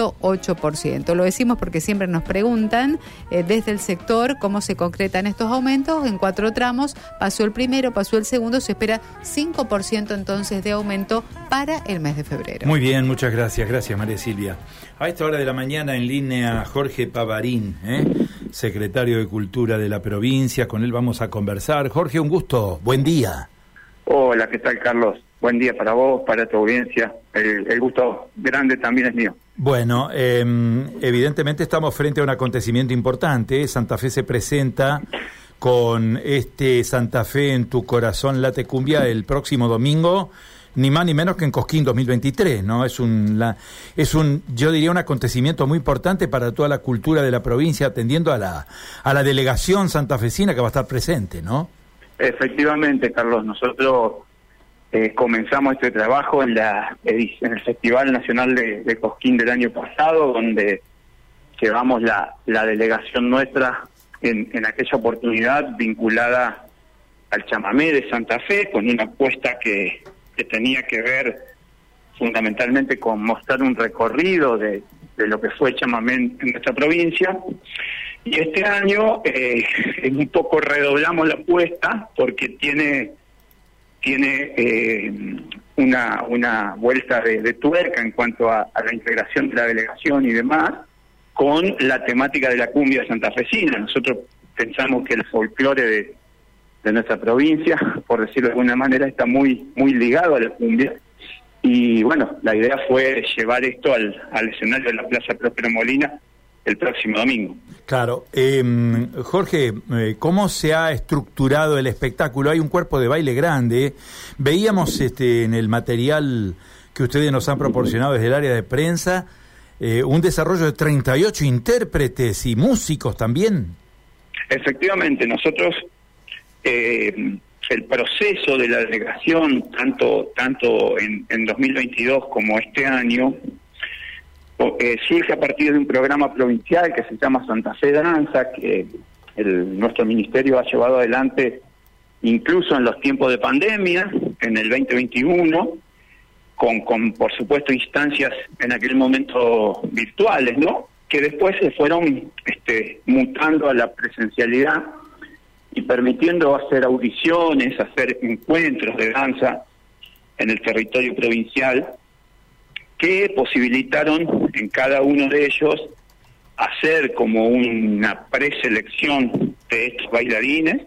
0.8%. Lo decimos porque siempre nos preguntan eh, desde el sector cómo se concretan estos aumentos. En cuatro tramos pasó el primero, pasó el segundo, se espera 5% entonces de aumento para el mes de febrero. Muy bien, muchas gracias. Gracias, María Silvia. A esta hora de la mañana en línea Jorge Pavarín, ¿eh? secretario de Cultura de la provincia. Con él vamos a conversar. Jorge, un gusto. Buen día. Hola, ¿qué tal, Carlos? Buen día para vos, para tu audiencia. El, gusto grande también es mío. Bueno, em, evidentemente estamos frente a un acontecimiento importante. Santa Fe se presenta con este Santa Fe en tu corazón late cumbia el próximo domingo ni más ni menos que en Cosquín 2023, ¿no? Es un, la, es un, yo diría, un acontecimiento muy importante para toda la cultura de la provincia, atendiendo a la, a la delegación santafesina que va a estar presente, ¿no? Efectivamente, Carlos, nosotros eh, comenzamos este trabajo en, la, en el Festival Nacional de, Cosquín del año pasado, donde llevamos la, delegación nuestra en, en aquella oportunidad vinculada al chamamé de Santa Fe, con una apuesta que tenía que ver fundamentalmente con mostrar un recorrido de, lo que fue chamamé en nuestra provincia. Y este año eh, un poco redoblamos la apuesta porque tiene tiene eh, una, una vuelta de, tuerca en cuanto a, la integración de la delegación y demás con la temática de la cumbia santafesina. Nosotros pensamos que el folclore de, de nuestra provincia, por decirlo de alguna manera, está muy, muy ligado a la cumbia. Y bueno, la idea fue llevar esto al, al escenario de la Plaza Próspero Molina el próximo domingo. Claro. Em, Jorge, eh, ¿cómo se ha estructurado el espectáculo? Hay un cuerpo de baile grande. Veíamos este, en el material que ustedes nos han proporcionado desde el área de prensa eh, un desarrollo de 38 intérpretes y músicos también. Efectivamente, nosotros eh, el proceso de la delegación, tanto, tanto en, en 2022 como este año, eh, surge a partir de un programa provincial que se llama Santa Fe Danza, que nuestro ministerio ha llevado adelante incluso en los tiempos de pandemia, en el 2021, con, con por supuesto instancias en aquel momento virtuales, ¿no? Que después se fueron este, mutando a la presencialidad y permitiendo hacer audiciones, hacer encuentros de danza en el territorio provincial que posibilitaron en cada uno de ellos hacer como una preselección de estos bailarines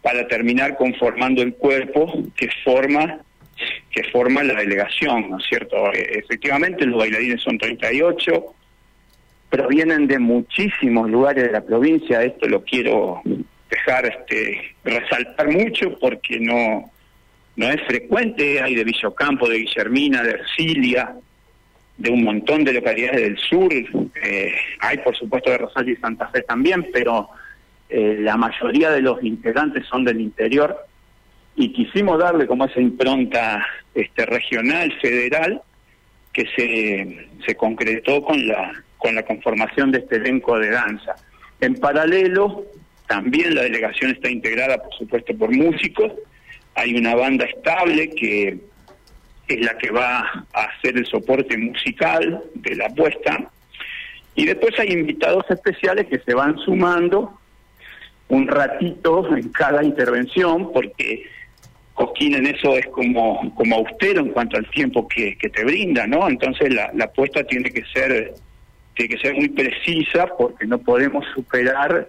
para terminar conformando el cuerpo que forma que forma la delegación, ¿no es cierto? E, efectivamente los bailarines son 38, provienen de muchísimos lugares de la provincia, esto lo quiero dejar este resaltar mucho porque no no es frecuente, hay de Villocampo, de Guillermina, de Ercilia, de un montón de localidades del sur, eh, hay por supuesto de Rosario y Santa Fe también, pero eh, la mayoría de los integrantes son del interior y quisimos darle como esa impronta este regional, federal, que se, se concretó con la, con la conformación de este elenco de danza. En paralelo, también la delegación está integrada, por supuesto, por músicos. Hay una banda estable que es la que va a hacer el soporte musical de la apuesta. Y después hay invitados especiales que se van sumando un ratito en cada intervención, porque Cosquín en eso es como, como austero en cuanto al tiempo que, que te brinda, ¿no? Entonces la, la apuesta tiene que ser tiene que ser muy precisa porque no podemos superar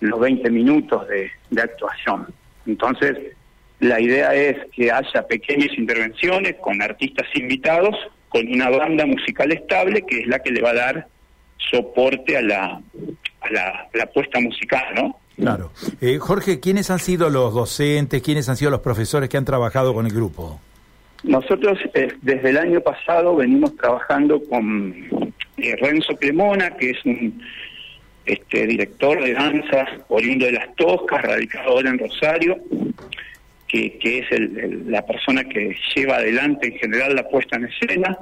los 20 minutos de, actuación. Entonces, la idea es que haya pequeñas intervenciones con artistas invitados, con una banda musical estable que es la que le va a dar soporte a la, a la, la puesta musical, ¿no? Claro. Eh, Jorge, ¿quiénes han sido los docentes, quiénes han sido los profesores que han trabajado con el grupo? Nosotros eh, desde el año pasado venimos trabajando con eh, Renzo Cremona, que es un este director de danza oriundo de las Toscas, radicado ahora en Rosario, que, es el, la persona que lleva adelante en general la puesta en escena.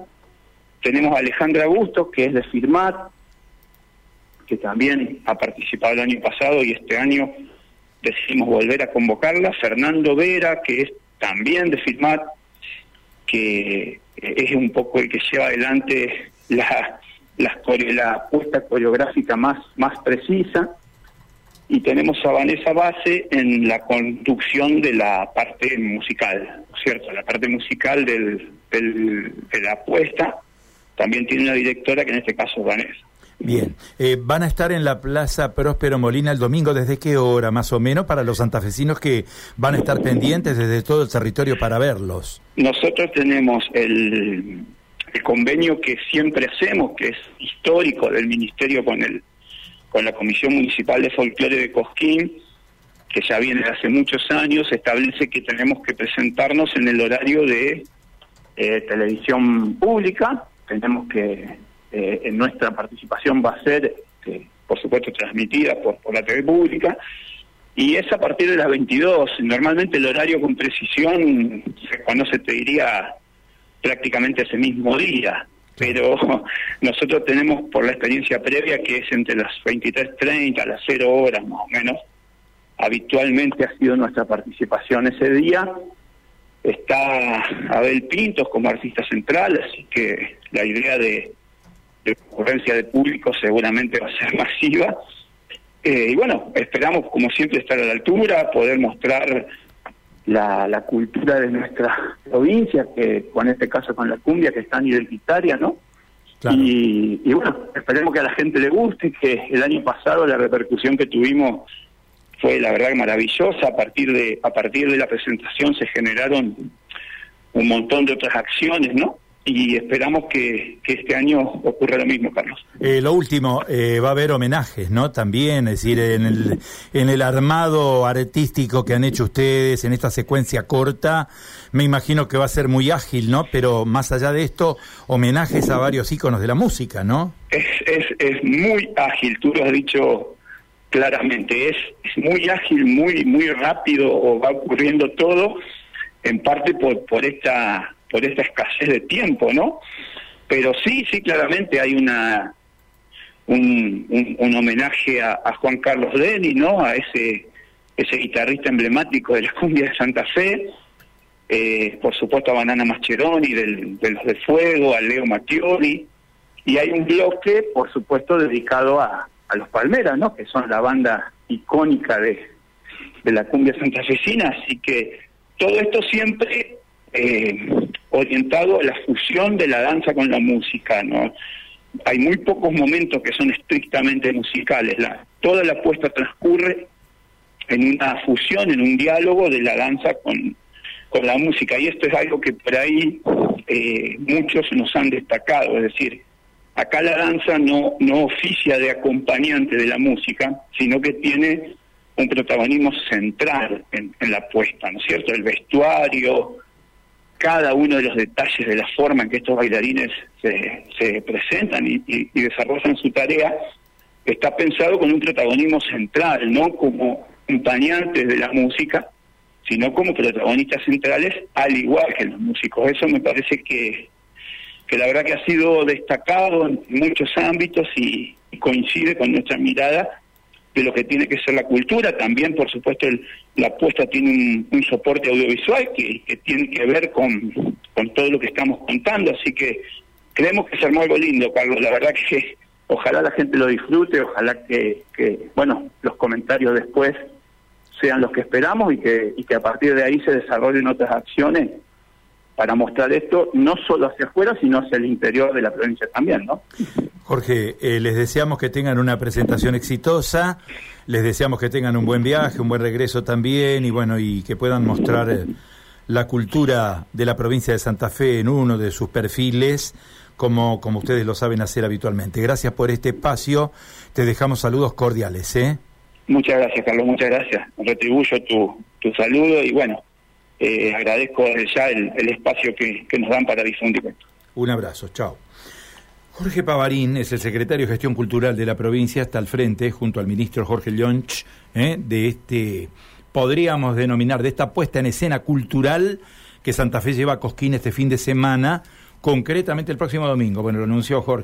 Tenemos a Alejandra Augusto, que es de Firmat, que también ha participado el año pasado y este año decidimos volver a convocarla. Fernando Vera, que es también de Firmat, que es un poco el que lleva adelante la la, la puesta coreográfica más, más precisa y tenemos a Vanessa Base en la conducción de la parte musical, ¿cierto? La parte musical del, de la apuesta también tiene una directora que en este caso es Vanessa. Bien, eh, van a estar en la Plaza Próspero Molina el domingo, ¿desde qué hora más o menos para los santafesinos que van a estar pendientes desde todo el territorio para verlos? Nosotros tenemos el, el convenio que siempre hacemos, que es histórico del Ministerio con el con la Comisión Municipal de Folclore de Cosquín, que ya viene de hace muchos años, establece que tenemos que presentarnos en el horario de eh, televisión pública, tenemos que, eh, en nuestra participación va a ser, este, por supuesto, transmitida por, la TV pública, y es a partir de las 22. Normalmente el horario con precisión se conoce, te diría, prácticamente ese mismo día pero nosotros tenemos por la experiencia previa que es entre las 23.30 a las 0 horas más o menos. Habitualmente ha sido nuestra participación ese día. Está Abel Pintos como artista central, así que la idea de, de ocurrencia de público seguramente va a ser masiva. Eh, y bueno, esperamos como siempre estar a la altura, poder mostrar la, la cultura de nuestra provincia, que con este caso con la cumbia que está identitaria, ¿no? Y, y, bueno, esperemos que a la gente le guste, que el año pasado la repercusión que tuvimos fue la verdad maravillosa, a partir de, a partir de la presentación se generaron un montón de otras acciones, ¿no? Y esperamos que, este año ocurra lo mismo, Carlos. Eh, lo último, eh, va a haber homenajes, ¿no? También, es decir, en el, en el armado artístico que han hecho ustedes en esta secuencia corta, me imagino que va a ser muy ágil, ¿no? Pero más allá de esto, homenajes a varios íconos de la música, ¿no? Es, es, es muy ágil, tú lo has dicho claramente, es, es muy ágil, muy, muy rápido, o va ocurriendo todo, en parte por, por esta por esta escasez de tiempo, ¿no? Pero sí, sí, claramente hay una un, homenaje a, Juan Carlos Deni, ¿no? A ese ese guitarrista emblemático de la cumbia de Santa Fe, eh, por supuesto a Banana Mascheroni de los de Fuego, a Leo Mattioli, y hay un bloque, por supuesto, dedicado a, a los Palmeras, ¿no? Que son la banda icónica de, de la cumbia santafesina, así que todo esto siempre eh, orientado a la fusión de la danza con la música, ¿no? Hay muy pocos momentos que son estrictamente musicales. La, toda la puesta transcurre en una fusión, en un diálogo de la danza con, con la música. Y esto es algo que por ahí eh, muchos nos han destacado. Es decir, acá la danza no, no oficia de acompañante de la música, sino que tiene un protagonismo central en, en la puesta, ¿no es cierto? El vestuario, cada uno de los detalles de la forma en que estos bailarines se, se presentan y, desarrollan su tarea está pensado con un protagonismo central, no como acompañantes de la música, sino como protagonistas centrales, al igual que los músicos. Eso me parece que, que la verdad que ha sido destacado en muchos ámbitos y coincide con nuestra mirada de lo que tiene que ser la cultura. También, por supuesto, el, la apuesta tiene un, soporte audiovisual que, tiene que ver con, con todo lo que estamos contando. Así que creemos que es armó algo lindo, Carlos. La verdad que ojalá la gente lo disfrute, ojalá que, que bueno, los comentarios después sean los que esperamos y que, y que a partir de ahí se desarrollen otras acciones para mostrar esto no solo hacia afuera, sino hacia el interior de la provincia también, ¿no? Jorge, eh, les deseamos que tengan una presentación exitosa, les deseamos que tengan un buen viaje, un buen regreso también y bueno, y que puedan mostrar eh, la cultura de la provincia de Santa Fe en uno de sus perfiles, como, como ustedes lo saben hacer habitualmente. Gracias por este espacio, te dejamos saludos cordiales, ¿eh? Muchas gracias, Carlos, muchas gracias. Retribuyo tu, tu saludo y bueno, eh, agradezco ya el, espacio que, nos dan para difundir Un abrazo, chao. Jorge Pavarín es el secretario de Gestión Cultural de la provincia, está al frente, junto al ministro Jorge Llonch, eh, de este, podríamos denominar, de esta puesta en escena cultural que Santa Fe lleva a Cosquín este fin de semana, concretamente el próximo domingo. Bueno, lo anunció Jorge.